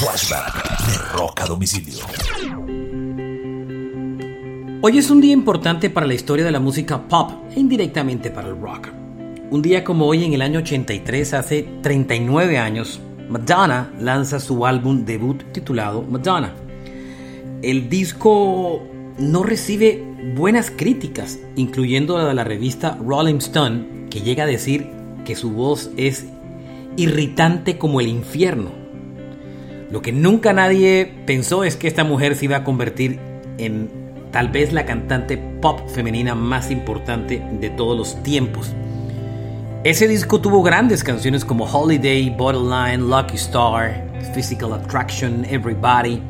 Flashback de Rock a domicilio. Hoy es un día importante para la historia de la música pop e indirectamente para el rock. Un día como hoy en el año 83, hace 39 años, Madonna lanza su álbum debut titulado Madonna. El disco no recibe buenas críticas, incluyendo la de la revista Rolling Stone, que llega a decir que su voz es irritante como el infierno. Lo que nunca nadie pensó es que esta mujer se iba a convertir en tal vez la cantante pop femenina más importante de todos los tiempos. Ese disco tuvo grandes canciones como Holiday, Borderline, Lucky Star, Physical Attraction, Everybody.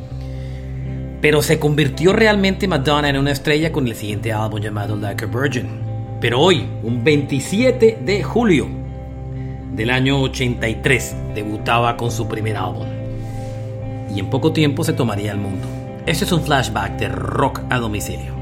Pero se convirtió realmente Madonna en una estrella con el siguiente álbum llamado Like a Virgin. Pero hoy, un 27 de julio del año 83, debutaba con su primer álbum y en poco tiempo se tomaría el mundo. Este es un flashback de rock a domicilio.